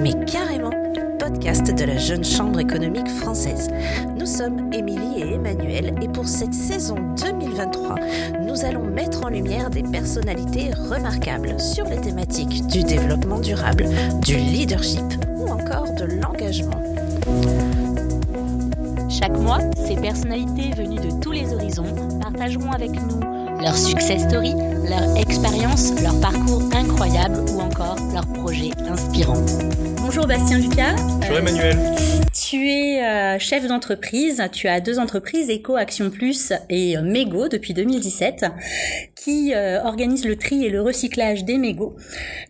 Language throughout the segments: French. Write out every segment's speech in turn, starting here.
mais carrément podcast de la Jeune Chambre économique française. Nous sommes Émilie et Emmanuel et pour cette saison 2023, nous allons mettre en lumière des personnalités remarquables sur les thématiques du développement durable, du leadership ou encore de l'engagement. Chaque mois, ces personnalités venues de tous les horizons partageront avec nous leur success story, leur expérience, leur parcours incroyable ou encore leurs projets inspirants. Bonjour Bastien Lucas. Bonjour Emmanuel. Tu es euh, chef d'entreprise, tu as deux entreprises, Eco Action Plus et euh, Mego depuis 2017, qui euh, organisent le tri et le recyclage des mégots.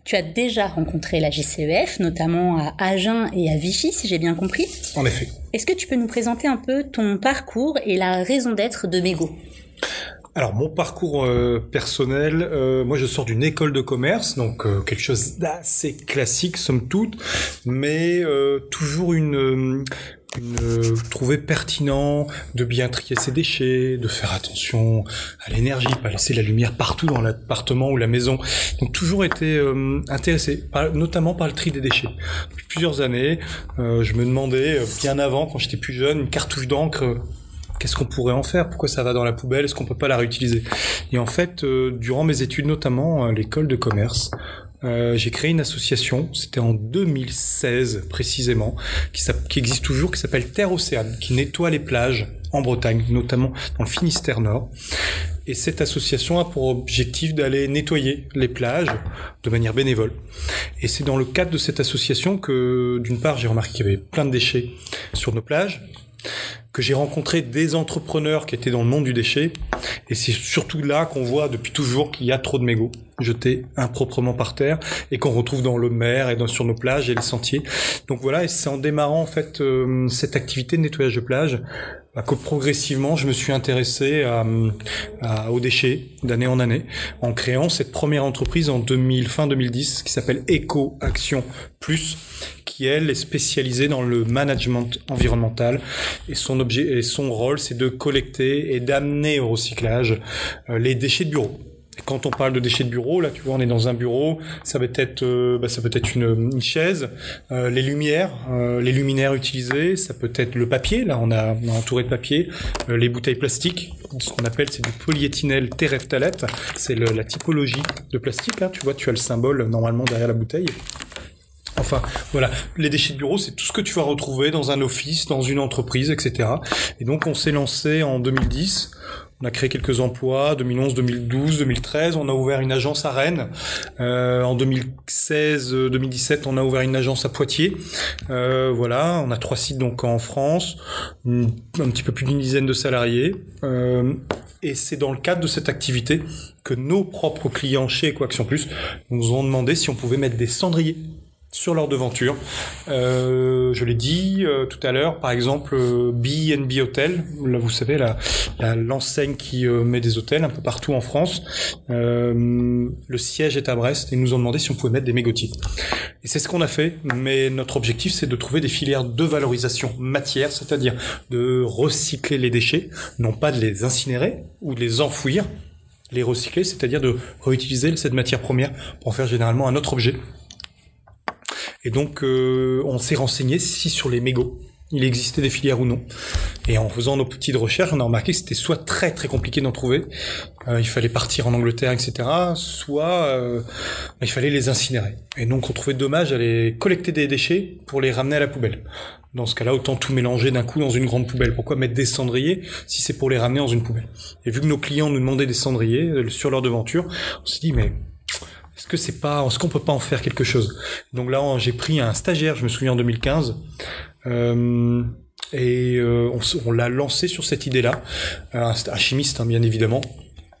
Tu as déjà rencontré la GCEF, notamment à Agen et à Vichy, si j'ai bien compris. En effet. Est-ce que tu peux nous présenter un peu ton parcours et la raison d'être de Mego? Alors mon parcours euh, personnel, euh, moi je sors d'une école de commerce, donc euh, quelque chose d'assez classique somme toute, mais toujours une, une trouver pertinent de bien trier ses déchets, de faire attention à l'énergie, pas laisser la lumière partout dans l'appartement ou la maison. Donc toujours été intéressé, notamment par le tri des déchets. Depuis plusieurs années, je me demandais bien avant, quand j'étais plus jeune, une cartouche d'encre qu'est-ce qu'on pourrait en faire? Pourquoi ça va dans la poubelle? Est-ce qu'on peut pas la réutiliser? Et en fait, euh, durant mes études, notamment à l'école de commerce, euh, j'ai créé une association, c'était en 2016 précisément, qui, qui existe toujours, qui s'appelle Terre Océane, qui nettoie les plages en Bretagne, notamment dans le Finistère Nord. Et cette association a pour objectif d'aller nettoyer les plages de manière bénévole. Et c'est dans le cadre de cette association que, d'une part, j'ai remarqué qu'il y avait plein de déchets sur nos plages, que j'ai rencontré des entrepreneurs qui étaient dans le monde du déchet. Et c'est surtout là qu'on voit depuis toujours qu'il y a trop de mégots jetés improprement par terre et qu'on retrouve dans le mer et dans, sur nos plages et les sentiers. Donc voilà, et c'est en démarrant en fait euh, cette activité de nettoyage de plage bah, que progressivement je me suis intéressé à, aux déchets d'année en année en créant cette première entreprise en 2000, fin 2010 qui s'appelle Eco Action Plus elle est spécialisée dans le management environnemental et son objet et son rôle c'est de collecter et d'amener au recyclage euh, les déchets de bureau quand on parle de déchets de bureau, là, tu vois, on est dans un bureau, ça peut être, euh, bah, ça peut être une, chaise, euh, les lumières, les luminaires utilisés, ça peut être le papier. Là, on a, entouré de papier, les bouteilles plastiques, ce qu'on appelle c'est du polyéthynèle terephthalate, c'est la typologie de plastique. Hein, tu vois, tu as le symbole normalement derrière la bouteille. Enfin, voilà, les déchets de bureau, c'est tout ce que tu vas retrouver dans un office, dans une entreprise, etc. Et donc, on s'est lancé en 2010 on a créé quelques emplois, 2011, 2012, 2013. On a ouvert une agence à Rennes. Euh, en 2016, 2017, on a ouvert une agence à Poitiers. Euh, voilà, on a trois sites donc en France, un petit peu plus d'une dizaine de salariés. Euh, et c'est dans le cadre de cette activité que nos propres clients chez Ecoaction Plus nous ont demandé si on pouvait mettre des cendriers sur leur devanture. Euh, je l'ai dit euh, tout à l'heure, par exemple, euh, B&B Hotel, là vous savez, l'enseigne qui euh, met des hôtels un peu partout en France. le siège est à Brest et nous ont demandé si on pouvait mettre des mégotiers. Et c'est ce qu'on a fait, mais notre objectif c'est de trouver des filières de valorisation matière, c'est-à-dire de recycler les déchets, non pas de les incinérer ou de les enfouir, les recycler, c'est-à-dire de réutiliser cette matière première pour en faire généralement un autre objet et donc, euh, on s'est renseigné si sur les mégots, il existait des filières ou non. Et en faisant nos petites recherches, on a remarqué que c'était soit très très compliqué d'en trouver, euh, il fallait partir en Angleterre, etc., soit euh, il fallait les incinérer. Et donc on trouvait dommage d'aller collecter des déchets pour les ramener à la poubelle. Dans ce cas-là, autant tout mélanger d'un coup dans une grande poubelle. Pourquoi mettre des cendriers si c'est pour les ramener dans une poubelle? Et vu que nos clients nous demandaient des cendriers sur leur devanture, on s'est dit mais est-ce que c'est pas, est-ce qu'on peut pas en faire quelque chose? Donc là, j'ai pris un stagiaire, je me souviens en 2015, euh, et euh, on, l'a lancé sur cette idée-là, un, chimiste hein, bien évidemment.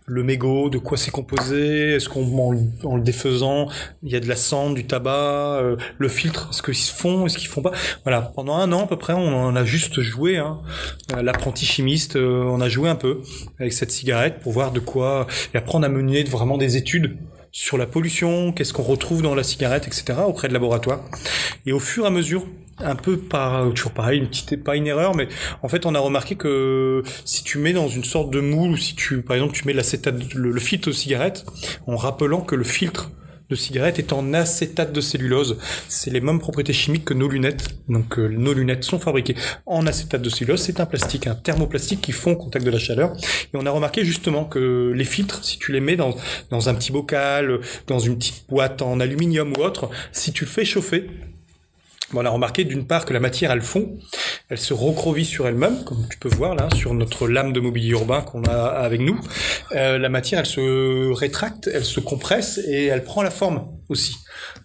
Le mégot, de quoi c'est composé? Est-ce qu'on en, le défaisant, il y a de la cendre, du tabac, euh, le filtre, est-ce qu'ils se font, est-ce qu'ils font pas? Voilà, pendant un an à peu près, on en a juste joué. Hein. L'apprenti chimiste, on a joué un peu avec cette cigarette pour voir de quoi. Et après, on a mené vraiment des études sur la pollution, qu'est-ce qu'on retrouve dans la cigarette, etc. auprès de laboratoires. Et au fur et à mesure, un peu par toujours pareil, une petite pas une erreur, mais en fait on a remarqué que si tu mets dans une sorte de moule ou si tu par exemple tu mets l'acétate, le, le filtre aux cigarettes, en rappelant que le filtre de cigarette est en acétate de cellulose. C'est les mêmes propriétés chimiques que nos lunettes. Donc euh, nos lunettes sont fabriquées en acétate de cellulose. C'est un plastique, un thermoplastique qui fond contact de la chaleur. Et on a remarqué justement que les filtres, si tu les mets dans, dans un petit bocal, dans une petite boîte en aluminium ou autre, si tu le fais chauffer, on a remarqué d'une part que la matière elle fond, elle se recrovie sur elle-même, comme tu peux voir là sur notre lame de mobilier urbain qu'on a avec nous. Euh, la matière elle se rétracte, elle se compresse et elle prend la forme aussi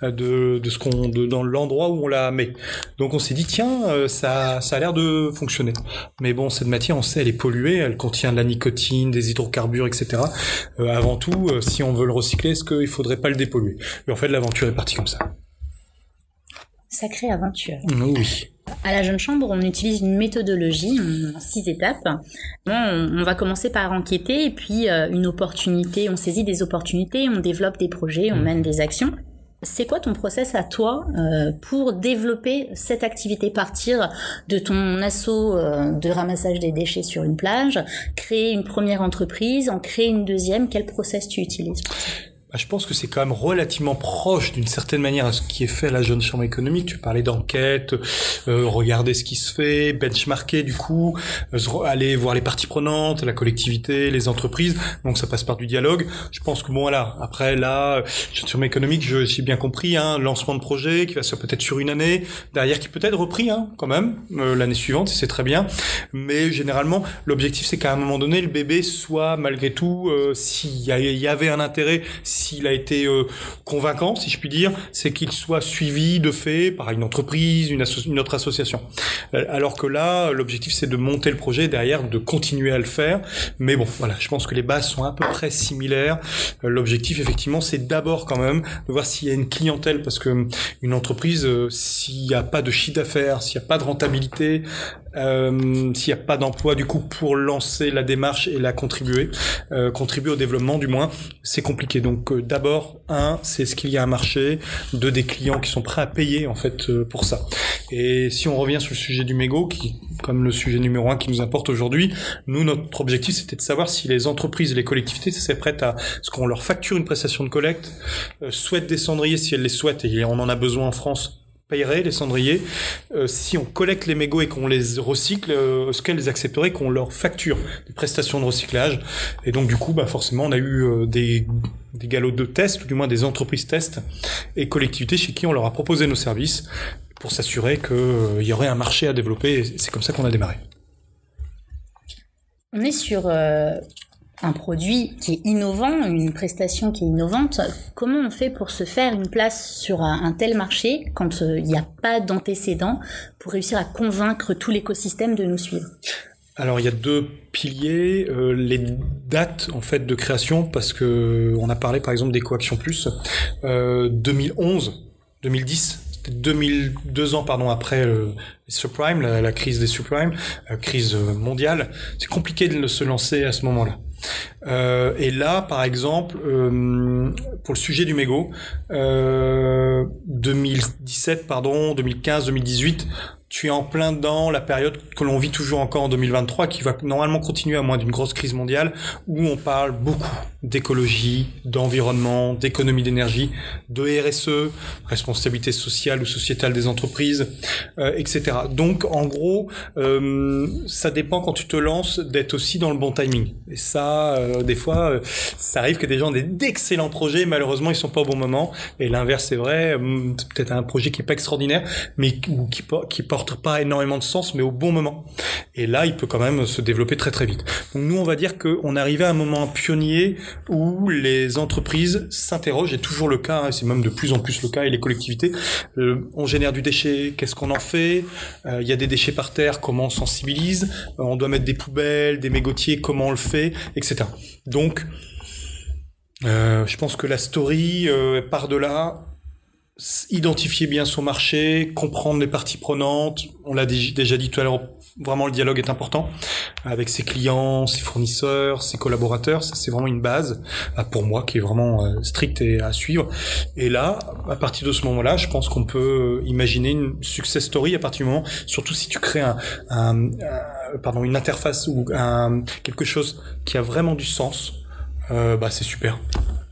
euh, de, de ce qu'on de, dans l'endroit où on la met. Donc on s'est dit tiens euh, ça ça a l'air de fonctionner. Mais bon cette matière on sait elle est polluée, elle contient de la nicotine, des hydrocarbures etc. Euh, avant tout si on veut le recycler est-ce qu'il faudrait pas le dépolluer? Mais en fait l'aventure est partie comme ça. Sacrée aventure. Oui. À la Jeune Chambre, on utilise une méthodologie en six étapes. Bon, on, va commencer par enquêter et puis euh, une opportunité, on saisit des opportunités, on développe des projets, on mène des actions. C'est quoi ton process à toi euh, pour développer cette activité Partir de ton assaut euh, de ramassage des déchets sur une plage, créer une première entreprise, en créer une deuxième, quel process tu utilises bah, je pense que c'est quand même relativement proche d'une certaine manière à ce qui est fait à la jeune chambre économique. Tu parlais d'enquête, euh, regarder ce qui se fait, benchmarker du coup, euh, aller voir les parties prenantes, la collectivité, les entreprises. Donc ça passe par du dialogue. Je pense que bon voilà. Après là, jeune chambre économique, j'ai bien compris, hein, lancement de projet qui va se peut-être sur une année, derrière qui peut être repris hein, quand même euh, l'année suivante, c'est très bien. Mais généralement, l'objectif c'est qu'à un moment donné, le bébé soit malgré tout, euh, s'il y, avait un intérêt, s'il a été euh, convaincant, si je puis dire, c'est qu'il soit suivi de fait par une entreprise, une, une autre association. Euh, alors que là, l'objectif c'est de monter le projet derrière, de continuer à le faire. Mais bon, voilà, je pense que les bases sont à peu près similaires. Euh, l'objectif effectivement, c'est d'abord quand même de voir s'il y a une clientèle, parce que une entreprise, s'il n'y a pas de chiffre d'affaires, s'il n'y a pas de rentabilité, euh, s'il n'y a pas d'emploi du coup pour lancer la démarche et la contribuer, euh, contribuer au développement du moins, c'est compliqué. Donc euh, d'abord, un, c'est ce qu'il y a un marché, deux, des clients qui sont prêts à payer en fait euh, pour ça. Et si on revient sur le sujet du mégot, qui comme le sujet numéro un qui nous importe aujourd'hui, nous notre objectif c'était de savoir si les entreprises et les collectivités seraient prêtes à ce qu'on leur facture une prestation de collecte, souhaitent des cendriers si elles les souhaitent et on en a besoin en France payerait les cendriers euh, si on collecte les mégots et qu'on les recycle euh, Est-ce qu'elles accepteraient qu'on leur facture des prestations de recyclage Et donc du coup, bah forcément, on a eu euh, des, des galops de tests, ou du moins des entreprises tests et collectivités chez qui on leur a proposé nos services pour s'assurer qu'il y aurait un marché à développer. C'est comme ça qu'on a démarré. On est sur un produit qui est innovant, une prestation qui est innovante, comment on fait pour se faire une place sur un, tel marché quand euh, il n'y a pas d'antécédent pour réussir à convaincre tout l'écosystème de nous suivre? Alors il y a deux piliers, euh, les dates en fait de création parce que on a parlé par exemple des coactions plus 2011, 2010 2002 ans pardon après le subprime, la, crise des subprimes, la crise mondiale, c'est compliqué de se lancer à ce moment-là. Euh, et là, par exemple, euh, pour le sujet du mégot, euh, 2017, pardon, 2015, 2018, tu es en plein dans la période que l'on vit toujours encore en 2023, qui va normalement continuer à moins d'une grosse crise mondiale, où on parle beaucoup d'écologie, d'environnement, d'économie d'énergie, de RSE, responsabilité sociale ou sociétale des entreprises, euh, etc. Donc, en gros, euh, ça dépend quand tu te lances d'être aussi dans le bon timing. Et ça, euh, des fois, euh, ça arrive que des gens aient d'excellents projets, malheureusement, ils sont pas au bon moment. Et l'inverse, c'est vrai. Hum, peut-être un projet qui est pas extraordinaire, mais qui, qui porte pas énormément de sens, mais au bon moment. Et là, il peut quand même se développer très très vite. Donc nous, on va dire qu'on arrivait à un moment pionnier où les entreprises s'interrogent, et toujours le cas, hein, c'est même de plus en plus le cas, et les collectivités, euh, on génère du déchet, qu'est-ce qu'on en fait? Euh, Il y a des déchets par terre, comment on sensibilise? Euh, On doit mettre des poubelles, des mégotiers, comment on le fait, etc. Donc, je pense que la story part de là identifier bien son marché, comprendre les parties prenantes. On l'a déjà dit tout à l'heure, vraiment le dialogue est important avec ses clients, ses fournisseurs, ses collaborateurs. C'est vraiment une base euh, pour moi qui est vraiment euh, stricte et à suivre. Et là, à partir de ce moment-là, je pense qu'on peut imaginer une success story à partir du moment, surtout si tu crées un, un, pardon une interface ou un, quelque chose qui a vraiment du sens. Euh, bah c'est super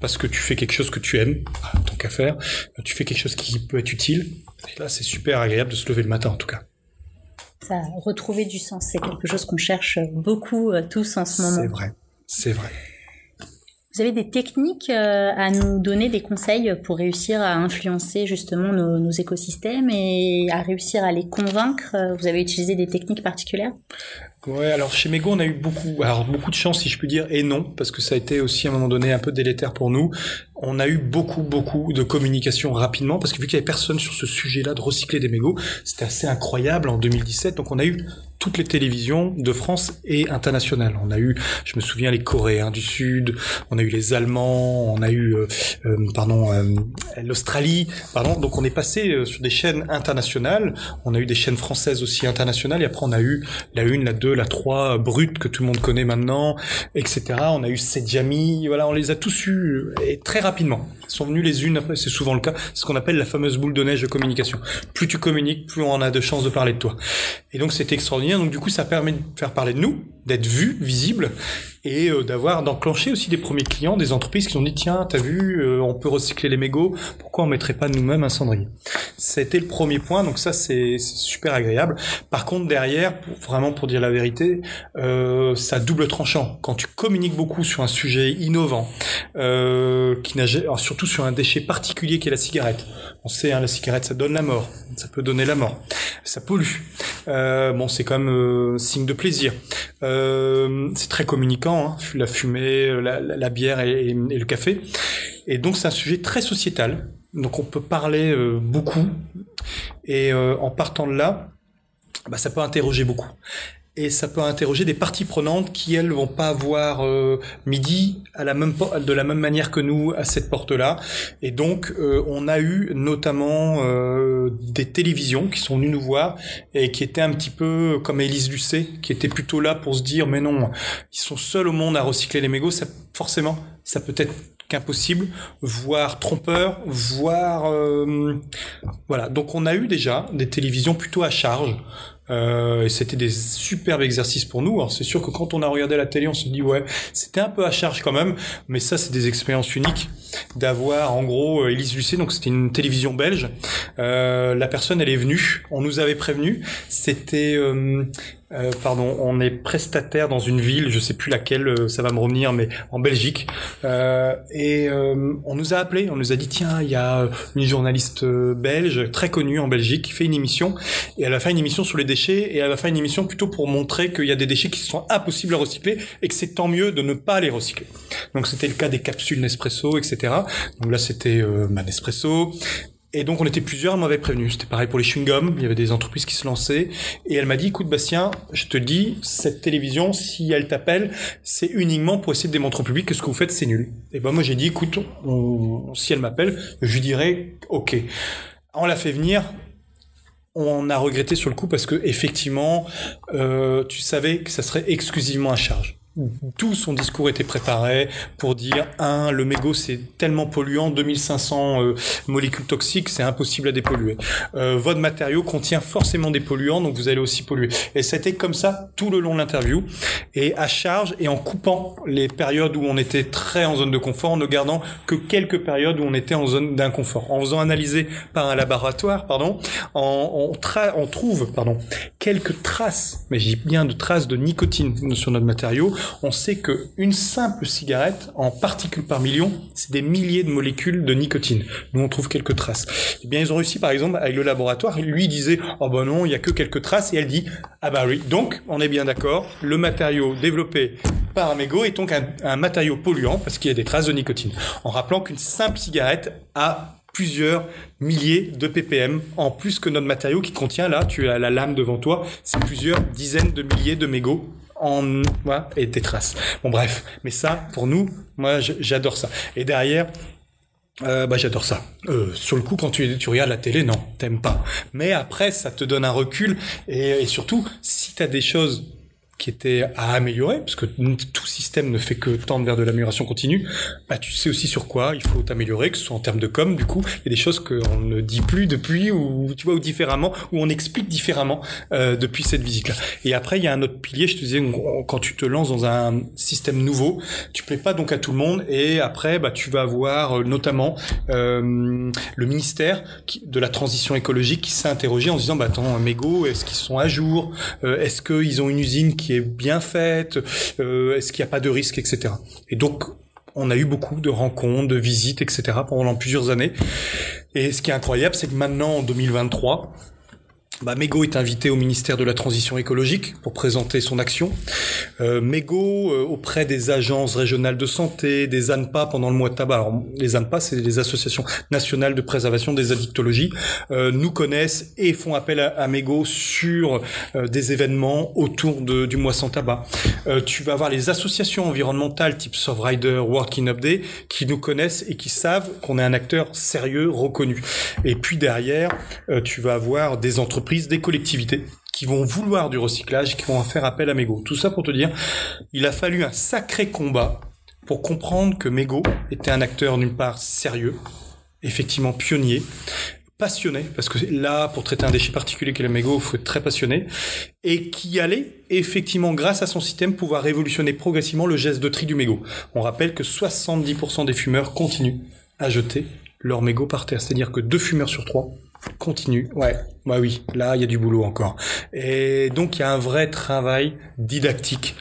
parce que tu fais quelque chose que tu aimes, tant qu'à faire, tu fais quelque chose qui peut être utile. Et là, c'est super agréable de se lever le matin, en tout cas. Ça, retrouver du sens, c'est quelque chose qu'on cherche beaucoup euh, tous en ce moment. C'est vrai, c'est vrai. Vous avez des techniques euh, à nous donner, des conseils pour réussir à influencer justement nos, écosystèmes et à réussir à les convaincre? Vous avez utilisé des techniques particulières? Ouais, alors chez Mego, on a eu beaucoup, alors beaucoup de chance si je puis dire, et non, parce que ça a été aussi à un moment donné un peu délétère pour nous. On a eu beaucoup, beaucoup de communication rapidement, parce que vu qu'il y avait personne sur ce sujet-là de recycler des mégots, c'était assez incroyable en 2017. Donc on a eu toutes les télévisions de France et internationales. On a eu, je me souviens, les Coréens du Sud, on a eu les Allemands, on a eu, euh, euh, pardon, euh, l'Australie, pardon. Donc on est passé sur des chaînes internationales. On a eu des chaînes françaises aussi internationales, et après on a eu la une, la deux, la trois brute que tout le monde connaît maintenant, etc. On a eu Sedjami, voilà, on les a tous eu et très rapidement. Ils sont venus les unes c'est souvent le cas, ce qu'on appelle la fameuse boule de neige de communication. Plus tu communiques, plus on a de chances de parler de toi. Et donc c'était extraordinaire. Donc du coup, ça permet de faire parler de nous, d'être vu, visible, et euh, d'avoir d'enclencher aussi des premiers clients, des entreprises qui ont dit tiens, t'as vu, euh, on peut recycler les mégots, pourquoi on mettrait pas nous-mêmes un cendrier? C'était le premier point, donc ça c'est super agréable. Par contre derrière, vraiment pour dire la vérité, euh, ça double tranchant. Quand tu communiques beaucoup sur un sujet innovant, qui surtout sur un déchet particulier qui est la cigarette. On sait, hein, la cigarette, ça donne la mort, ça peut donner la mort, ça pollue. Euh, bon, c'est quand même euh, signe de plaisir. Euh, c'est très communicant, hein, la fumée, la, bière et, et, le café. Et donc c'est un sujet très sociétal. Donc on peut parler euh, beaucoup. Et euh, en partant de là, bah, ça peut interroger beaucoup et ça peut interroger des parties prenantes qui elles vont pas avoir euh, midi à la même de la même manière que nous à cette porte là et donc euh, on a eu notamment euh, des télévisions qui sont venues nous voir et qui étaient un petit peu comme Élise Lucet qui était plutôt là pour se dire mais non ils sont seuls au monde à recycler les mégots ça forcément ça peut être qu'impossible voire trompeur voire euh, voilà. Donc on a eu déjà des télévisions plutôt à charge euh, c'était des superbes exercices pour nous. Alors c'est sûr que quand on a regardé la télé, on se dit ouais, c'était un peu à charge quand même, mais ça c'est des expériences uniques d'avoir en gros Elise Lucet, donc c'était une télévision belge. Euh, la personne elle est venue, on nous avait prévenu. C'était euh, euh, pardon, on est prestataire dans une ville, je sais plus laquelle, euh, ça va me revenir, mais en Belgique. Euh, et euh, on nous a appelé, on nous a dit tiens, il y a une journaliste belge très connue en Belgique qui fait une émission et elle a fait une émission sur les et elle a fait une émission plutôt pour montrer qu'il y a des déchets qui sont impossibles à recycler et que c'est tant mieux de ne pas les recycler. Donc c'était le cas des capsules Nespresso, etc. Donc là c'était euh, ma Nespresso. Et donc on était plusieurs, elle m'avait prévenu. C'était pareil pour les chewing-gums, il y avait des entreprises qui se lançaient. Et elle m'a dit, écoute Bastien, je te dis, cette télévision, si elle t'appelle, c'est uniquement pour essayer de démontrer au public que ce que vous faites, c'est nul. Et ben moi j'ai dit, écoute, si elle m'appelle, je lui dirais, ok. On l'a fait venir, on a regretté sur le coup parce que effectivement, euh, tu savais que ça serait exclusivement à charge tout son discours était préparé pour dire un le mégot c'est tellement polluant 2500 euh, molécules toxiques c'est impossible à dépolluer. Euh, votre matériau contient forcément des polluants donc vous allez aussi polluer. Et c'était comme ça tout le long de l'interview. Et à charge et en coupant les périodes où on était très en zone de confort en ne gardant que quelques périodes où on était en zone d'inconfort. En faisant analyser par un laboratoire pardon on, on, on trouve pardon quelques traces mais j'ai bien de traces de nicotine sur notre matériau on sait que une simple cigarette, en particules par million, c'est des milliers de molécules de nicotine. Nous, on trouve quelques traces. Eh bien, ils ont réussi, par exemple, avec le laboratoire. Lui disait, oh ben non, il y a que quelques traces, et elle dit, ah bah oui. Donc, on est bien d'accord. Le matériau développé par mégot est donc un, un matériau polluant parce qu'il y a des traces de nicotine. En rappelant qu'une simple cigarette a plusieurs milliers de ppm en plus que notre matériau qui contient là, tu as la lame devant toi, c'est plusieurs dizaines de milliers de mégots et des traces. Bon bref, mais ça pour nous, moi j'adore ça. Et derrière, euh, bah j'adore ça. Euh, sur le coup, quand tu, regardes la télé, non, t'aimes pas. Mais après, ça te donne un recul et surtout, si t'as des choses qui étaient à améliorer, parce que tout système ne fait que tendre vers de l'amélioration continue, bah, tu sais aussi sur quoi il faut t'améliorer, que ce soit en termes de com, du coup, il y a des choses qu'on ne dit plus depuis, ou tu vois, ou différemment, ou on explique différemment euh, depuis cette visite-là. Et après, il y a un autre pilier, je te disais, quand tu te lances dans un système nouveau, tu plais pas donc à tout le monde, et après, bah, tu vas avoir euh, notamment euh, le ministère de la transition écologique qui s'est interrogé en disant, bah attends, mégots, est-ce qu'ils sont à jour? Est-ce qu'ils ont une usine qui est bien faite euh, Est-ce qu'il n'y a pas de risque, etc. Et donc, on a eu beaucoup de rencontres, de visites, etc. pendant plusieurs années. Et ce qui est incroyable, c'est que maintenant, en 2023, bah, Mego est invité au ministère de la Transition écologique pour présenter son action. Euh, Mego, euh, auprès des agences régionales de santé, des ANPA pendant le mois de tabac. Alors, les ANPA, c'est les associations nationales de préservation des addictologies, euh, nous connaissent et font appel à, à Mego sur euh, des événements autour de, du mois sans tabac. Euh, tu vas avoir les associations environnementales type Sovrider, World Cleanup Day qui nous connaissent et qui savent qu'on est un acteur sérieux, reconnu. Et puis derrière, tu vas avoir des entreprises des collectivités qui vont vouloir du recyclage, qui vont faire appel à Mego. Tout ça pour te dire, il a fallu un sacré combat pour comprendre que Mego était un acteur d'une part sérieux, effectivement pionnier, passionné, parce que là, pour traiter un déchet particulier qu'est le mégot, il faut être très passionné, et qui allait effectivement, grâce à son système, pouvoir révolutionner progressivement le geste de tri du mégot. On rappelle que 70% des fumeurs continuent à jeter leur mégot par terre, c'est-à-dire que deux fumeurs sur trois Continue, ouais, bah oui, là il y a du boulot encore. Et donc il y a un vrai travail didactique,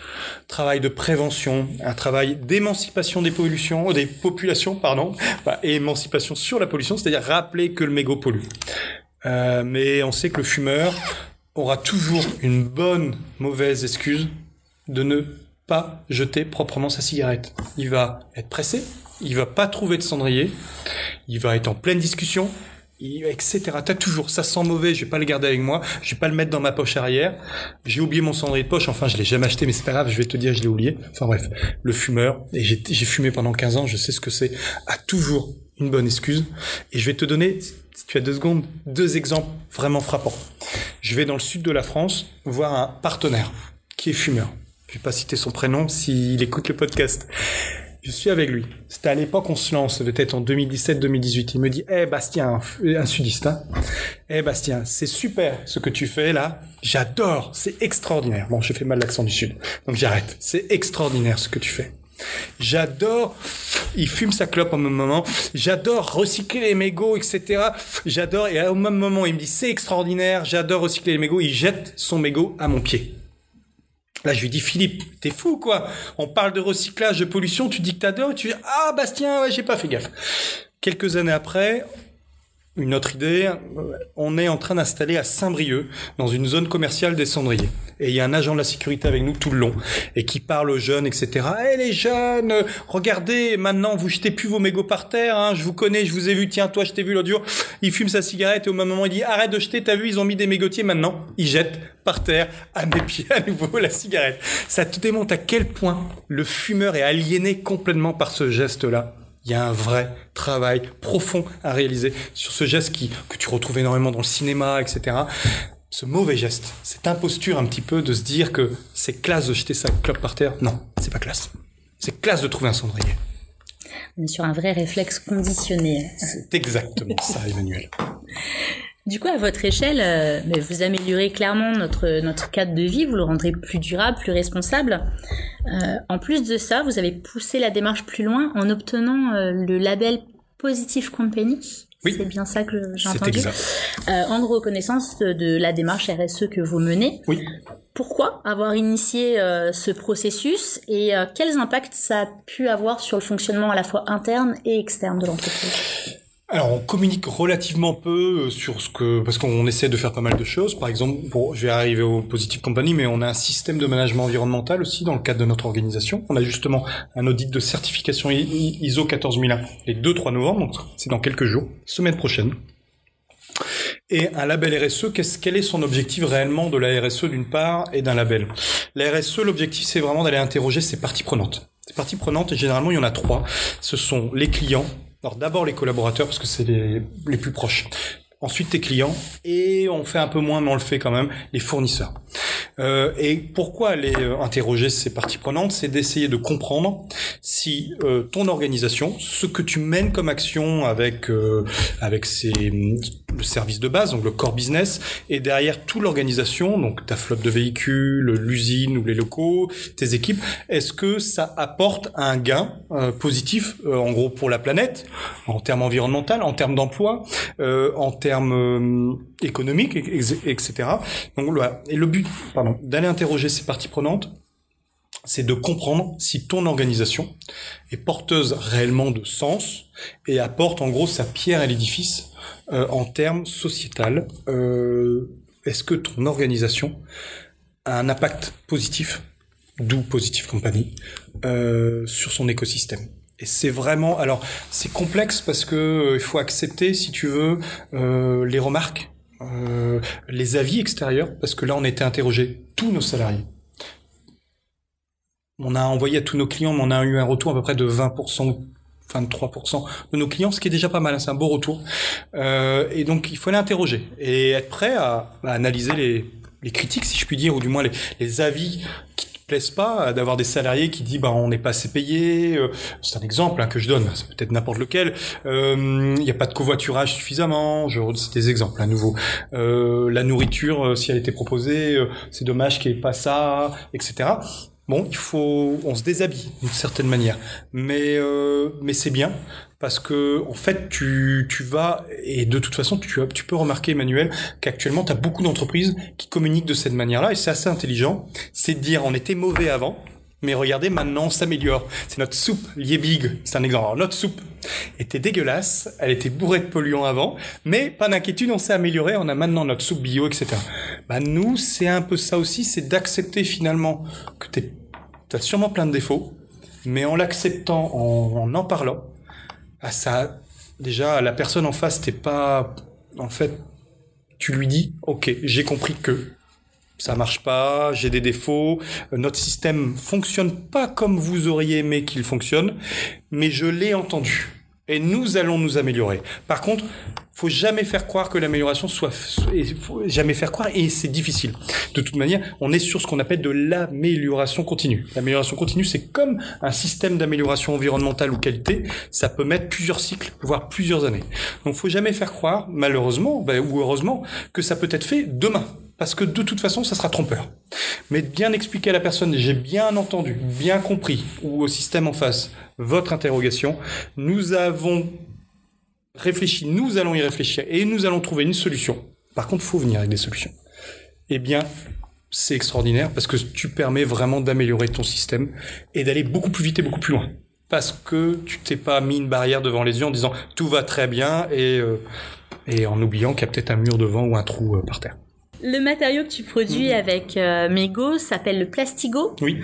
travail de prévention, un travail d'émancipation des pollutions, des populations, pardon, bah, émancipation sur la pollution, c'est-à-dire rappeler que le mégot pollue. Euh, mais on sait que le fumeur aura toujours une bonne mauvaise excuse de ne pas jeter proprement sa cigarette. Il va être pressé, il va pas trouver de cendrier, il va être en pleine discussion, etc. T'as toujours, ça sent mauvais, je vais pas le garder avec moi, je vais pas le mettre dans ma poche arrière. J'ai oublié mon cendrier de poche, enfin je l'ai jamais acheté, mais c'est pas grave, je vais te dire, je l'ai oublié. Enfin bref, le fumeur, et j'ai fumé pendant 15 ans, je sais ce que c'est, a toujours une bonne excuse. Et je vais te donner, si tu as deux secondes, deux exemples vraiment frappants. Je vais dans le sud de la France voir un partenaire qui est fumeur. Je vais pas citer son prénom s'il écoute le podcast. Je suis avec lui. C'était à l'époque, on se lance, peut-être en 2017-2018. Il me dit, eh Bastien, un sudiste, hein. Eh Bastien, c'est super ce que tu fais là. J'adore, c'est extraordinaire. Bon, je fais mal l'accent du sud, donc j'arrête. C'est extraordinaire ce que tu fais. J'adore, il fume sa clope au même moment. J'adore recycler les mégots, etc. J'adore, et au même moment, il me dit c'est extraordinaire, j'adore recycler les mégots. Il jette son mégot à mon pied. Là, je lui dis, Philippe, t'es fou, quoi. On parle de recyclage, de pollution, tu dis que t'adores, tu dis, ah, Bastien, j'ai pas fait gaffe. Quelques années après, une autre idée, on est en train d'installer à Saint-Brieuc, dans une zone commerciale des cendriers. Et il y a un agent de la sécurité avec nous tout le long, et qui parle aux jeunes, etc. Eh les jeunes, regardez, maintenant vous jetez plus vos mégots par terre, hein, je vous connais, je vous ai vu, tiens, toi je t'ai vu jour, il fume sa cigarette, et au même moment il dit, arrête de jeter, t'as vu, ils ont mis des mégotiers, maintenant, ils jettent par terre, à mes pieds à nouveau, la cigarette. Ça te démontre à quel point le fumeur est aliéné complètement par ce geste-là il y a un vrai travail profond à réaliser sur ce geste qui, que tu retrouves énormément dans le cinéma, etc. Ce mauvais geste, cette imposture un petit peu de se dire que c'est classe de jeter sa clope par terre. Non, c'est pas classe. C'est classe de trouver un cendrier. On est sur un vrai réflexe conditionné. C'est exactement ça, Emmanuel. Du coup, à votre échelle, euh, vous améliorez clairement notre, notre cadre de vie, vous le rendrez plus durable, plus responsable. Euh, en plus de ça, vous avez poussé la démarche plus loin en obtenant euh, le label Positive Company. Oui. C'est bien ça que j'ai entendu. Exact. en reconnaissance de, la démarche RSE que vous menez. Oui. Pourquoi avoir initié ce processus et quels impacts ça a pu avoir sur le fonctionnement à la fois interne et externe de l'entreprise? Alors on communique relativement peu euh, sur ce que parce qu'on essaie de faire pas mal de choses. Par exemple, bon, je vais arriver au Positive Company, mais on a un système de management environnemental aussi dans le cadre de notre organisation. On a justement un audit de certification ISO 14001 les 2-3 novembre, c'est dans quelques jours, semaine prochaine. Et un label RSE, qu'est-ce, quel est son objectif réellement de la RSE d'une part et d'un label? La RSE, l'objectif c'est vraiment d'aller interroger ces parties prenantes. Ces parties prenantes, généralement il y en a trois. Ce sont les clients, alors d'abord les collaborateurs parce que c'est les, plus proches. ensuite tes clients, et on fait un peu moins, mais on le fait quand même, les fournisseurs. Euh, et pourquoi aller euh, interroger ces parties prenantes? C'est d'essayer de comprendre si euh, ton organisation, ce que tu mènes comme action avec euh, avec ces, le service de base, donc le core business, et derrière toute l'organisation, donc ta flotte de véhicules, l'usine ou les locaux, tes équipes, est-ce que ça apporte un gain euh, positif, en gros pour la planète, en termes environnemental, en termes d'emploi, en termes économiques, etc. Donc voilà. Et le but, pardon, d'aller interroger ces parties prenantes, c'est de comprendre si ton organisation est porteuse réellement de sens et apporte en gros sa pierre à l'édifice euh, en termes sociétal. Euh, Est-ce que ton organisation a un impact positif, d'où Positive Company, euh, sur son écosystème? Et c'est vraiment, alors c'est complexe parce que il faut accepter, si tu veux, les remarques, les avis extérieurs, parce que là on été interrogé tous nos salariés. On a envoyé à tous nos clients, mais on a eu un retour à peu près de 20%, 23% de nos clients, ce qui est déjà pas mal, hein, c'est un beau retour. Euh, et donc il faut aller interroger et être prêt à, analyser les, critiques, si je puis dire, ou du moins les, avis qui te plaisent pas, d'avoir des salariés qui disent bah on n'est pas assez payé. Euh, c'est un exemple hein, que je donne, c'est peut-être n'importe lequel. Euh, Il n'y a pas de covoiturage suffisamment. Je c'est des exemples à nouveau. Euh, la nourriture, si elle était proposée, c'est dommage qu'il n'y ait pas ça, etc. Bon, il faut, on se déshabille d'une certaine manière, mais euh, mais c'est bien parce que en fait tu tu vas et de toute façon tu tu peux remarquer Emmanuel qu'actuellement tu as beaucoup d'entreprises qui communiquent de cette manière-là et c'est assez intelligent, c'est de dire on était mauvais avant, mais regardez, maintenant, on s'améliore. C'est notre soupe, Liebig, c'est un exemple. Notre soupe était dégueulasse, elle était bourrée de polluants avant, mais pas d'inquiétude, on s'est amélioré, on a maintenant notre soupe bio, etc. Bah, nous, c'est un peu ça aussi, c'est d'accepter finalement que tu as sûrement plein de défauts, mais en l'acceptant, en, en parlant, ah, ça, déjà, la personne en face, t'es pas, en fait, tu lui dis, ok, j'ai compris que ça marche pas, j'ai des défauts, notre système fonctionne pas comme vous auriez aimé qu'il fonctionne, mais je l'ai entendu. Et nous allons nous améliorer. Par contre, faut jamais faire croire que l'amélioration soit, faut jamais faire croire et c'est difficile. De toute manière, on est sur ce qu'on appelle de l'amélioration continue. L'amélioration continue, c'est comme un système d'amélioration environnementale ou qualité. Ça peut mettre plusieurs cycles, voire plusieurs années. Donc, faut jamais faire croire, malheureusement, ben, ou heureusement, que ça peut être fait demain parce que de toute façon, ça sera trompeur. Mais bien expliquer à la personne, j'ai bien entendu, bien compris, ou au système en face, votre interrogation, nous avons réfléchi, nous allons y réfléchir, et nous allons trouver une solution. Par contre, faut venir avec des solutions. Eh bien, c'est extraordinaire parce que tu permets vraiment d'améliorer ton système et d'aller beaucoup plus vite et beaucoup plus loin. Parce que tu t'es pas mis une barrière devant les yeux en disant tout va très bien et, euh, en oubliant qu'il y a peut-être un mur devant ou un trou euh, par terre. Le matériau que tu produis mmh. avec euh, Mego s'appelle le Plastigo. Oui.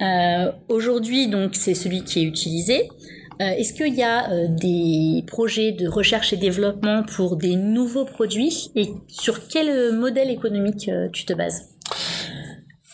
Euh, Aujourd'hui, donc, c'est celui qui est utilisé. Euh, Est-ce qu'il y a euh, des projets de recherche et développement pour des nouveaux produits? Et sur quel modèle économique euh, tu te bases?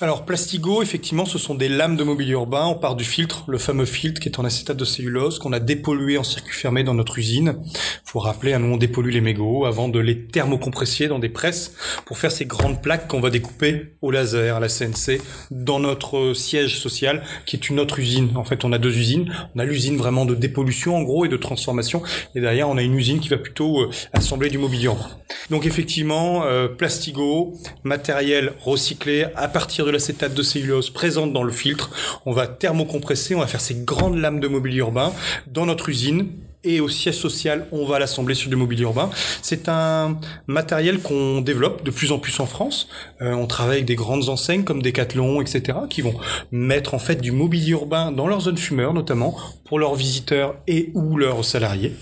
Alors Plastigo, effectivement, ce sont des lames de mobilier urbain. On part du filtre, le fameux filtre qui est en acétate de cellulose qu'on a dépollué en circuit fermé dans notre usine. Faut rappeler, nous on dépollue les mégots avant de les thermocompresser dans des presses pour faire ces grandes plaques qu'on va découper au laser, à la CNC, dans notre siège social qui est une autre usine. En fait, on a deux usines. On a l'usine vraiment de dépollution en gros et de transformation. Et derrière, on a une usine qui va plutôt euh, assembler du mobilier urbain. Donc effectivement, euh, Plastigo, matériel recyclé à partir de l'acétate de cellulose présente dans le filtre. On va thermocompresser, on va faire ces grandes lames de mobilier urbain dans notre usine et au siège social, on va l'assembler sur du mobilier urbain. C'est un matériel qu'on développe de plus en plus en France. Euh, on travaille avec des grandes enseignes comme Decathlon, etc., qui vont mettre en fait du mobilier urbain dans leur zone fumeur, notamment pour leurs visiteurs et ou leurs salariés.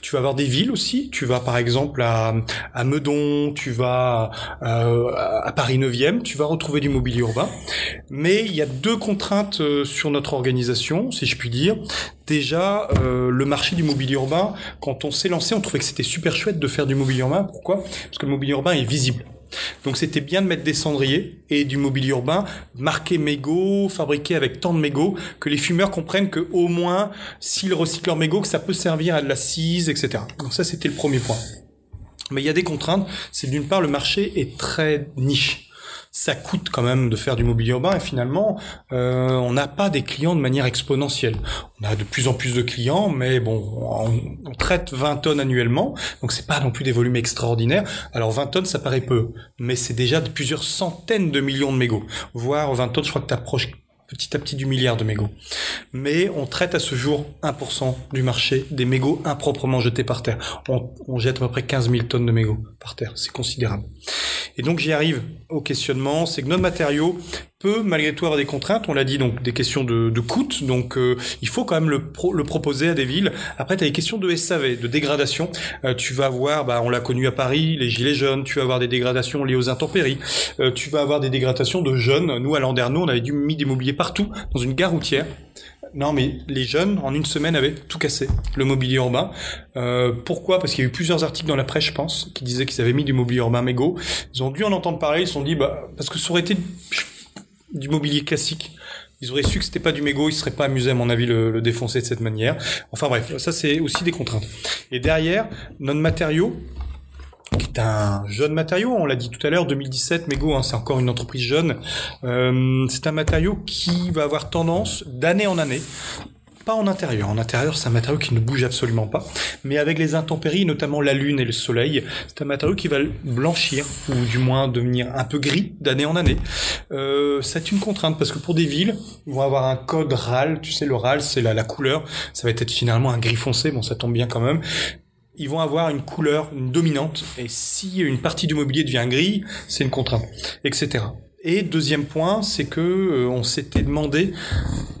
Tu vas avoir des villes aussi. Tu vas par exemple à, à Meudon, tu vas euh, à Paris 9e, tu vas retrouver du mobilier urbain. Mais il y a deux contraintes euh, sur notre organisation, si je puis dire. Déjà, euh, le marché du mobilier urbain, quand on s'est lancé, on trouvait que c'était super chouette de faire du mobilier urbain. Pourquoi? Parce que le mobilier urbain est visible. Donc c'était bien de mettre des cendriers et du mobilier urbain marqué mégots, fabriqué avec tant de mégots, que les fumeurs comprennent que au moins, s'ils recyclent leur mégots, que ça peut servir à de la cise, etc. Donc ça c'était le premier point. Mais il y a des contraintes. C'est d'une part le marché est très niche ça coûte quand même de faire du mobilier urbain et finalement euh, on n'a pas des clients de manière exponentielle. On a de plus en plus de clients, mais bon, on, traite 20 tonnes annuellement, donc c'est pas non plus des volumes extraordinaires. Alors 20 tonnes, ça paraît peu, mais c'est déjà de plusieurs centaines de millions de mégots. Voire 20 tonnes, je crois que tu approches petit à petit du milliard de mégots. Mais on traite à ce jour 1% du marché des mégots improprement jetés par terre. On, on jette à peu près 15 000 tonnes de mégots par terre. C'est considérable. Et donc j'y arrive au questionnement, c'est que notre matériau peut malgré tout avoir des contraintes, on l'a dit, donc des questions de, de coût, donc euh, il faut quand même le, proposer à des villes. Après, tu as des questions de SAV, de dégradation. Euh, tu vas avoir, bah, on l'a connu à Paris, les gilets jaunes, tu vas avoir des dégradations liées aux intempéries, euh, tu vas avoir des dégradations de jeunes. Nous, à Landerneau, on avait dû mis des mobiliers partout, dans une gare routière. Non, mais les jeunes, en une semaine, avaient tout cassé, le mobilier urbain. Euh, pourquoi? Parce qu'il y a eu plusieurs articles dans la presse, je pense, qui disaient qu'ils avaient mis du mobilier urbain mégot. Ils ont dû en entendre parler, ils se sont dit, bah, parce que ça aurait été du mobilier classique. Ils auraient su que c'était pas du mégot, ils seraient pas amusés, à mon avis, le, le défoncer de cette manière. Enfin bref, ça c'est aussi des contraintes. Et derrière, notre matériau, qui est un jeune matériau, on l'a dit tout à l'heure, 2017, Mego, hein, c'est encore une entreprise jeune. Euh, c'est un matériau qui va avoir tendance d'année en année pas en intérieur. En intérieur, c'est un matériau qui ne bouge absolument pas. Mais avec les intempéries, notamment la lune et le soleil, c'est un matériau qui va blanchir, ou du moins devenir un peu gris d'année en année. Euh, c'est une contrainte, parce que pour des villes, ils vont avoir un code RAL. Tu sais, le RAL, c'est la, la couleur. Ça va être finalement un gris foncé. Bon, ça tombe bien quand même ils vont avoir une couleur dominante et si une partie du mobilier devient gris, c'est une contrainte, etc. Et deuxième point, c'est que euh, on s'était demandé,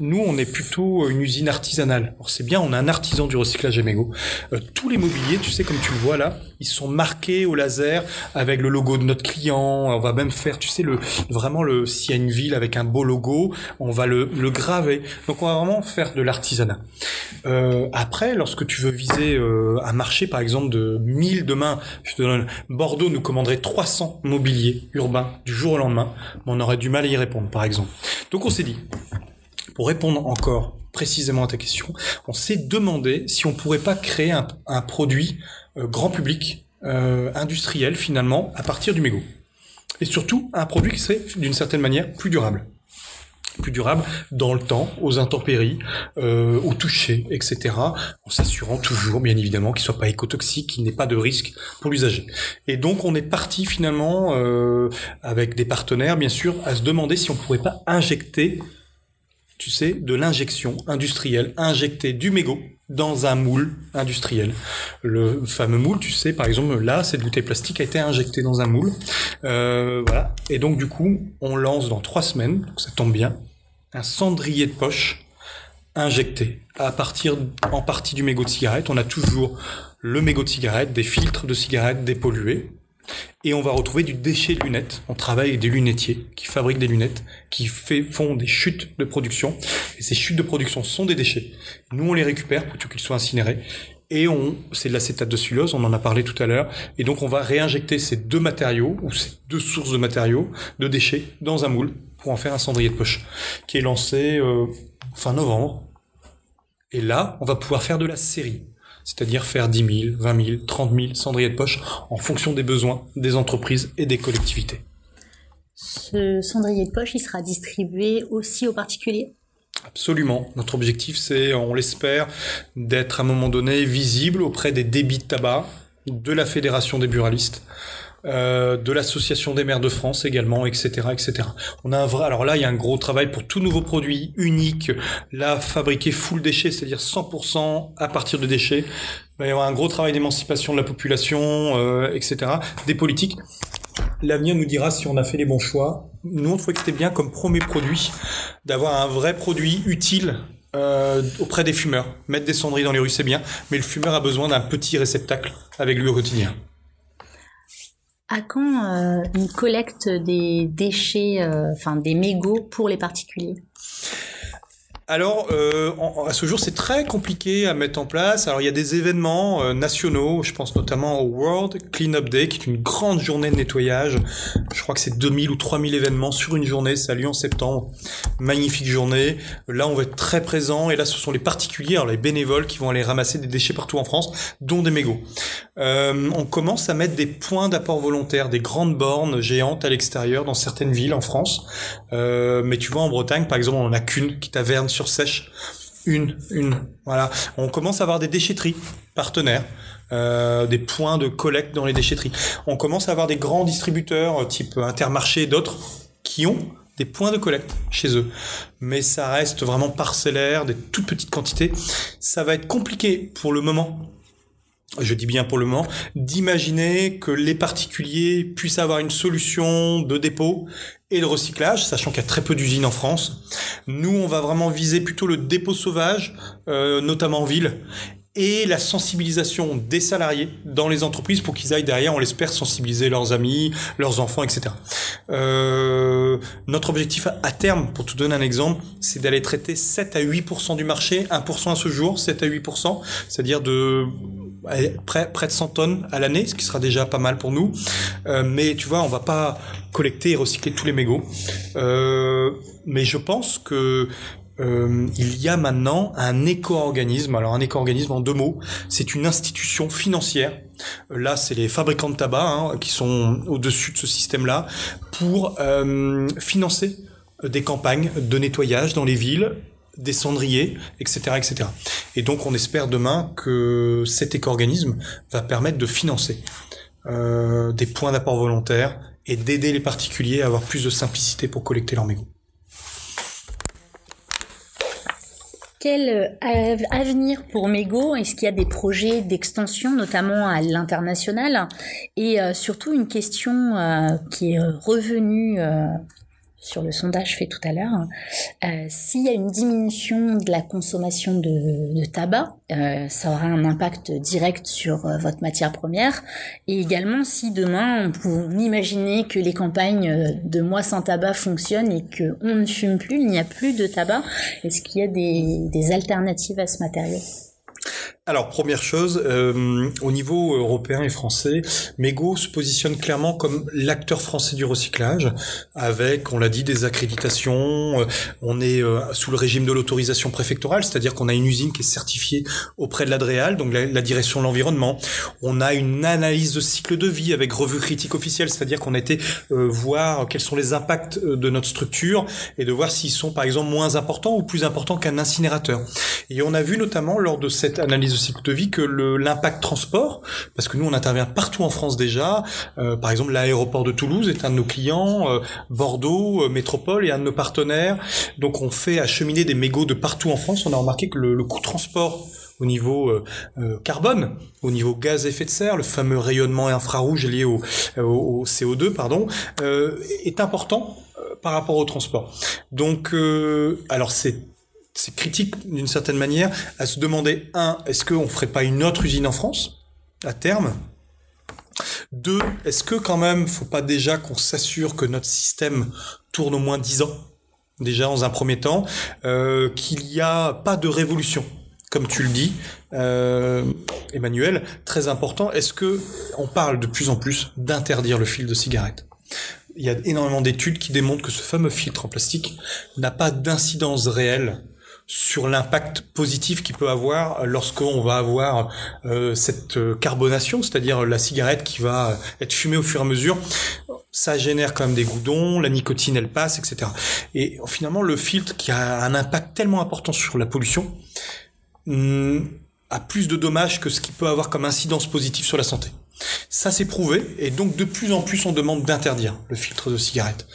nous on est plutôt une usine artisanale. Alors c'est bien, on a un artisan du recyclage Emego. Euh, tous les mobiliers, tu sais comme tu le vois là, ils sont marqués au laser avec le logo de notre client. On va même faire, tu sais, le vraiment le s'il y a une ville avec un beau logo, on va le, le graver. Donc on va vraiment faire de l'artisanat. Euh, après, lorsque tu veux viser euh, un marché par exemple de 1000 demain, je te donne Bordeaux nous commanderait 300 mobiliers urbains du jour au lendemain on aurait du mal à y répondre, par exemple. Donc on s'est dit, pour répondre encore précisément à ta question, on s'est demandé si on pourrait pas créer un, produit euh, grand public, euh, industriel finalement, à partir du mégot. Et surtout, un produit qui serait d'une certaine manière plus durable plus durable dans le temps, aux intempéries, euh, au toucher, etc. En s'assurant toujours, bien évidemment, qu'il soit pas écotoxique, qu'il n'ait pas de risque pour l'usager. Et donc, on est parti finalement euh, avec des partenaires, bien sûr, à se demander si on pourrait pas injecter, tu sais, de l'injection industrielle, injecter du mégot dans un moule industriel. Le fameux moule, tu sais, par exemple, là, cette bouteille plastique a été injectée dans un moule. Euh, voilà. Et donc, du coup, on lance dans trois semaines, ça tombe bien, un cendrier de poche injecté à partir en partie du mégot de cigarette. On a toujours le mégot de cigarette, des filtres de cigarette dépollués. Et on va retrouver du déchet de lunettes. On travaille avec des lunetiers qui fabriquent des lunettes, qui font des chutes de production. Et ces chutes de production sont des déchets. Nous, on les récupère pour qu'ils soient incinérés. Et on, c'est de l'acétate de cellulose, on en a parlé tout à l'heure. Et donc, on va réinjecter ces deux matériaux, ou ces deux sources de matériaux, de déchets, dans un moule pour en faire un cendrier de poche, qui est lancé euh, fin novembre. Et là, on va pouvoir faire de la série c'est-à-dire faire 10 000, 20 000, 30 000 cendriers de poche en fonction des besoins des entreprises et des collectivités. Ce cendrier de poche, il sera distribué aussi aux particuliers? Absolument. Notre objectif, c'est, on l'espère, d'être à un moment donné visible auprès des débits de tabac, de la Fédération des buralistes, euh, de l'association des maires de France également, etc., etc. On a un vrai, alors là, il y a un gros travail pour tout nouveau produit unique, là fabriqué full déchet, c'est-à-dire 100% à partir de déchets. Il y avoir un gros travail d'émancipation de la population, euh, etc. Des politiques. L'avenir nous dira si on a fait les bons choix. Nous, on trouvait que c'était bien comme premier produit d'avoir un vrai produit utile euh, auprès des fumeurs. Mettre des cendriers dans les rues, c'est bien, mais le fumeur a besoin d'un petit réceptacle avec lui au quotidien. À quand euh, une collecte des déchets, euh, enfin des mégots pour les particuliers? Alors, euh, à ce jour, c'est très compliqué à mettre en place. Alors, il y a des événements euh, nationaux, je pense notamment au World Cleanup Day, qui est une grande journée de nettoyage. Je crois que c'est 2000 ou 3000 événements sur une journée, ça a lieu en septembre. Magnifique journée. Là, on va être très présent, et là, ce sont les particuliers, alors les bénévoles, qui vont aller ramasser des déchets partout en France, dont des mégots. Euh, on commence à mettre des points d'apport volontaire, des grandes bornes géantes à l'extérieur dans certaines villes en France. Euh, mais tu vois, en Bretagne, par exemple, on en a qu'une qui taverne sur sèche. Une, une. Voilà. On commence à avoir des déchetteries partenaires. Euh, des points de collecte dans les déchetteries. On commence à avoir des grands distributeurs euh, type Intermarché d'autres qui ont des points de collecte chez eux. Mais ça reste vraiment parcellaire, des toutes petites quantités. Ça va être compliqué pour le moment je dis bien pour le moment, d'imaginer que les particuliers puissent avoir une solution de dépôt et de recyclage, sachant qu'il y a très peu d'usines en France. Nous, on va vraiment viser plutôt le dépôt sauvage, euh, notamment en ville, et la sensibilisation des salariés dans les entreprises pour qu'ils aillent derrière, on l'espère, sensibiliser leurs amis, leurs enfants, etc. Euh, notre objectif à terme, pour te donner un exemple, c'est d'aller traiter 7 à 8% du marché, 1% à ce jour, 7 à 8%, c'est-à-dire de près, près de 100 tonnes à l'année, ce qui sera déjà pas mal pour nous. Euh, mais tu vois, on va pas collecter et recycler tous les mégots. Euh, mais je pense que euh, il y a maintenant un éco-organisme. Alors un éco-organisme en deux mots, c'est une institution financière. Là, c'est les fabricants de tabac hein, qui sont au-dessus de ce système-là pour financer des campagnes de nettoyage dans les villes des cendriers, etc., etc. Et donc, on espère demain que cet éco-organisme va permettre de financer euh, des points d'apport volontaire et d'aider les particuliers à avoir plus de simplicité pour collecter leurs mégots. Quel euh, avenir pour Mego? Est-ce qu'il y a des projets d'extension, notamment à l'international? Et euh, surtout une question qui est revenue sur le sondage fait tout à l'heure, euh, s'il y a une diminution de la consommation de, tabac, euh, ça aura un impact direct sur euh, votre matière première. Et également, si demain, on peut imaginer que les campagnes de mois sans tabac fonctionnent et qu'on ne fume plus, il n'y a plus de tabac, est-ce qu'il y a des, des alternatives à ce matériau? Alors première chose, euh, au niveau européen et français, Mego se positionne clairement comme l'acteur français du recyclage, avec, on l'a dit, des accréditations. Euh, on est euh, sous le régime de l'autorisation préfectorale, c'est-à-dire qu'on a une usine qui est certifiée auprès de l'Adréal, donc la, direction de l'environnement. On a une analyse de cycle de vie avec revue critique officielle, c'est-à-dire qu'on a été voir quels sont les impacts de notre structure et de voir s'ils sont par exemple moins importants ou plus importants qu'un incinérateur. Et on a vu notamment lors de cette analyse cycle de vie que l'impact transport, parce que nous on intervient partout en France déjà. Euh, par exemple, l'aéroport de Toulouse est un de nos clients, euh, Bordeaux, euh, Métropole est un de nos partenaires. Donc on fait acheminer des mégots de partout en France. On a remarqué que le, le coût de transport au niveau carbone, au niveau gaz à effet de serre, le fameux rayonnement infrarouge lié au, au CO2, pardon, est important par rapport au transport. Donc, alors c'est c'est critique d'une certaine manière à se demander un, est-ce qu'on ferait pas une autre usine en France à terme? Deux, est-ce que quand même faut pas déjà qu'on s'assure que notre système tourne au moins dix ans déjà dans un premier temps, euh, qu'il n'y a pas de révolution comme tu le dis, euh, Emmanuel, très important. Est-ce que on parle de plus en plus d'interdire le fil de cigarette? Il y a énormément d'études qui démontrent que ce fameux filtre en plastique n'a pas d'incidence réelle sur l'impact positif qu'il peut avoir lorsqu'on va avoir euh, cette euh, carbonation, c'est-à-dire la cigarette qui va être fumée au fur et à mesure. Ça génère quand même des goudons, la nicotine elle passe, etc. Et finalement, le filtre qui a un impact tellement important sur la pollution hmm, a plus de dommages que ce qui peut avoir comme incidence positive sur la santé. Ça c'est prouvé, et donc de plus en plus on demande d'interdire le filtre de cigarette.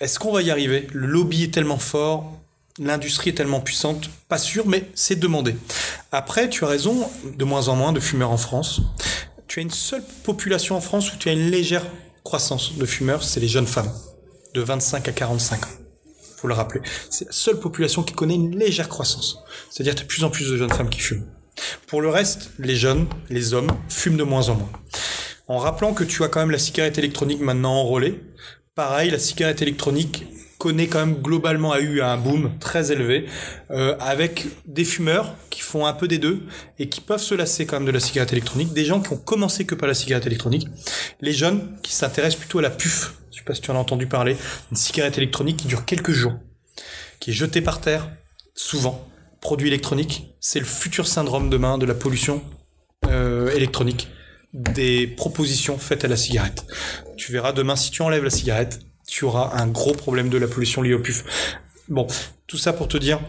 Est-ce qu'on va y arriver? Le lobby est tellement fort, l'industrie est tellement puissante, pas sûr, mais c'est demandé. Après, tu as raison, de moins en moins de fumeurs en France. Tu as une seule population en France où tu as une légère croissance de fumeurs, c'est les jeunes femmes, de 25 à 45 ans. Faut le rappeler. C'est la seule population qui connaît une légère croissance. C'est-à-dire tu as de plus en plus de jeunes femmes qui fument. Pour le reste, les jeunes, les hommes, fument de moins en moins. En rappelant que tu as quand même la cigarette électronique maintenant enrôlée, pareil, la cigarette électronique connaît quand même globalement a eu un boom très élevé euh, avec des fumeurs qui font un peu des deux et qui peuvent se lasser quand même de la cigarette électronique, des gens qui ont commencé que par la cigarette électronique, les jeunes qui s'intéressent plutôt à la puff, je sais pas si tu en as entendu parler, une cigarette électronique qui dure quelques jours, qui est jetée par terre souvent, produit électronique, c'est le futur syndrome demain de la pollution euh, électronique. Des propositions faites à la cigarette. Tu verras demain, si tu enlèves la cigarette, tu auras un gros problème de la pollution liée au puf. Bon, tout ça pour te dire.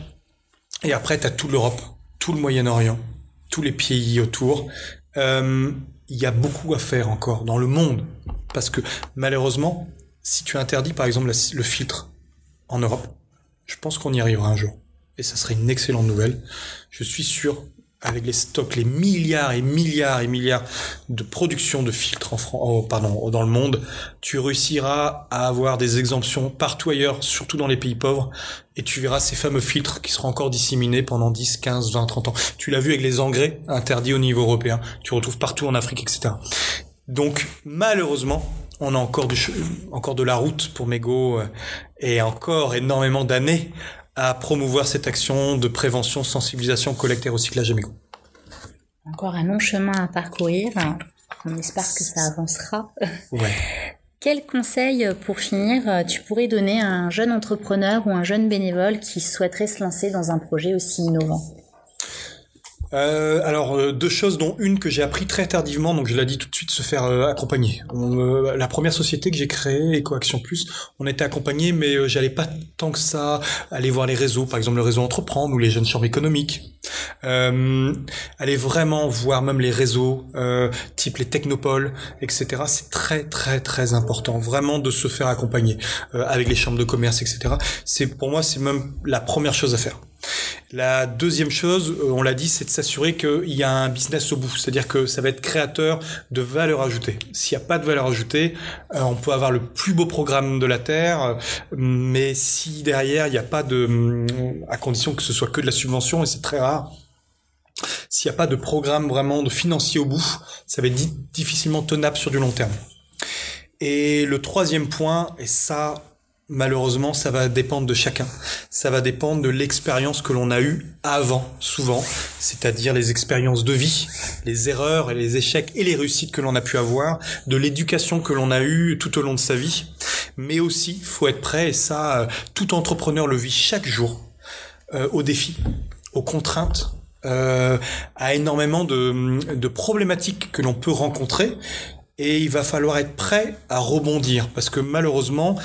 Et après, tu as toute l'Europe, tout le Moyen-Orient, tous les pays autour. Euh, il y a beaucoup à faire encore dans le monde. Parce que malheureusement, si tu interdis par exemple le filtre en Europe, je pense qu'on y arrivera un jour. Et ça serait une excellente nouvelle. Je suis sûr avec les stocks, les milliards et milliards et milliards de production de filtres en France, oh, pardon, dans le monde, tu réussiras à avoir des exemptions partout ailleurs, surtout dans les pays pauvres, et tu verras ces fameux filtres qui seront encore disséminés pendant 10, 15, 20, 30 ans. Tu l'as vu avec les engrais interdits au niveau européen, tu retrouves partout en Afrique, etc. Donc, malheureusement, on a encore, du, encore de la route pour Mego euh, et encore énormément d'années à promouvoir cette action de prévention, sensibilisation, collecte et recyclage amicaux. Encore un long chemin à parcourir. On espère que ça avancera. Ouais. Quel conseil, pour finir, tu pourrais donner à un jeune entrepreneur ou un jeune bénévole qui souhaiterait se lancer dans un projet aussi innovant? Euh, alors euh, deux choses dont une que j'ai appris très tardivement donc je l'ai dit tout de suite se faire euh, accompagner. On, la première société que j'ai créée EcoAction Plus, on était accompagné mais j'allais pas tant que ça aller voir les réseaux par exemple le réseau Entreprendre ou les jeunes chambres économiques. aller vraiment voir même les réseaux type les technopoles etc. C'est très très très important vraiment de se faire accompagner avec les chambres de commerce etc. C'est pour moi c'est même la première chose à faire. La deuxième chose, euh, on l'a dit, c'est de s'assurer qu'il y a un business au bout, c'est-à-dire que ça va être créateur de valeur ajoutée. S'il n'y a pas de valeur ajoutée, euh, on peut avoir le plus beau programme de la Terre, mais si derrière il n'y a pas de, à condition que ce soit que de la subvention, et c'est très rare, s'il n'y a pas de programme vraiment de financier au bout, ça va être difficilement tenable sur du long terme. Et le troisième point, et ça, Malheureusement, ça va dépendre de chacun. Ça va dépendre de l'expérience que l'on a eue avant, souvent, c'est-à-dire les expériences de vie, les erreurs et les échecs et les réussites que l'on a pu avoir, de l'éducation que l'on a eue tout au long de sa vie. Mais aussi, faut être prêt, et ça, euh, tout entrepreneur le vit chaque jour, euh, aux défis, aux contraintes, euh, à énormément de, de problématiques que l'on peut rencontrer et il va falloir être prêt à rebondir. Parce que malheureusement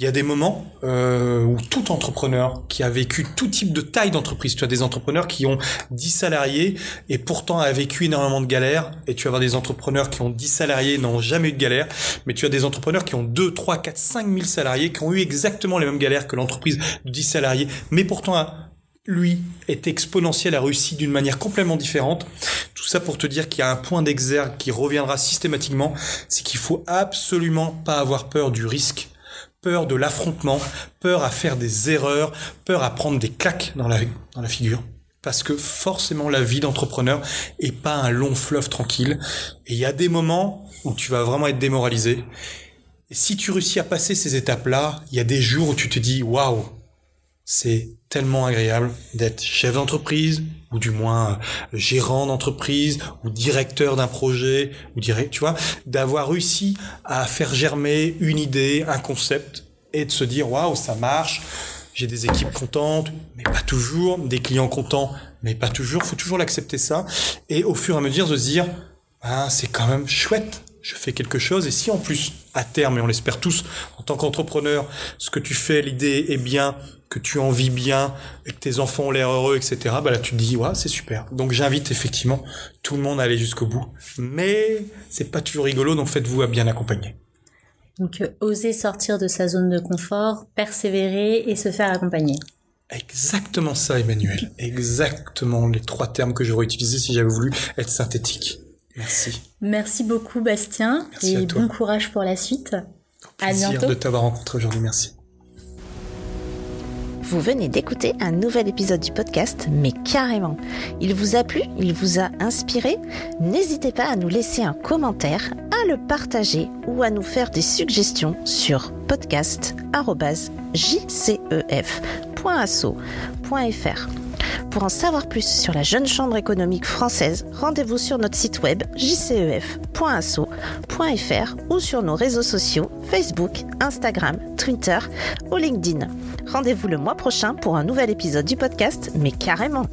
il y a des moments euh, où tout entrepreneur qui a vécu tout type de taille d'entreprise, tu as des entrepreneurs qui ont 10 salariés et pourtant a vécu énormément de galères, et tu vas des entrepreneurs qui ont 10 salariés et n'ont jamais eu de galère, mais tu as des entrepreneurs qui ont 2, 3, 4, 5 000 salariés qui ont eu exactement les mêmes galères que l'entreprise de 10 salariés, mais pourtant lui est exponentiel, a réussi d'une manière complètement différente. Tout ça pour te dire qu'il y a un point d'exergue qui reviendra systématiquement, c'est qu'il faut absolument pas avoir peur du risque peur de l'affrontement, peur à faire des erreurs, peur à prendre des claques dans la, dans la figure. Parce que forcément la vie d'entrepreneur est pas un long fleuve tranquille. Et il y a des moments où tu vas vraiment être démoralisé. Et si tu réussis à passer ces étapes-là, il y a des jours où tu te dis waouh, c'est tellement agréable d'être chef d'entreprise ou du moins euh, gérant d'entreprise ou directeur d'un projet ou direct, tu vois, d'avoir réussi à faire germer une idée, un concept et de se dire waouh, ça marche. J'ai des équipes contentes, mais pas toujours, des clients contents, mais pas toujours. Faut toujours l'accepter ça et au fur et à mesure de se dire ah, c'est quand même chouette je fais quelque chose et si en plus à terme et on l'espère tous en tant qu'entrepreneur ce que tu fais l'idée est bien que tu en vis bien et que tes enfants ont l'air heureux, etc., bah là tu te dis ouais c'est super. Donc j'invite effectivement tout le monde à aller jusqu'au bout. Mais c'est pas toujours rigolo, donc faites-vous à bien accompagner. Donc euh, oser sortir de sa zone de confort, persévérer et se faire accompagner. Exactement ça, Emmanuel. Exactement les trois termes que j'aurais utilisés si j'avais voulu être synthétique. Merci. Merci beaucoup, Bastien. et bon courage pour la suite. à bientôt. de t'avoir rencontré aujourd'hui. Merci. Vous venez d'écouter un nouvel épisode du podcast, mais carrément. Il vous a plu Il vous a inspiré? N'hésitez pas à nous laisser un commentaire, à le partager ou à nous faire des suggestions sur podcast.jcef.asso.fr. Pour en savoir plus sur la Jeune Chambre économique française, rendez-vous sur notre site web jcef.asso.fr ou sur nos réseaux sociaux Facebook, Instagram, Twitter ou LinkedIn. Rendez-vous le mois prochain pour un nouvel épisode du podcast, mais carrément.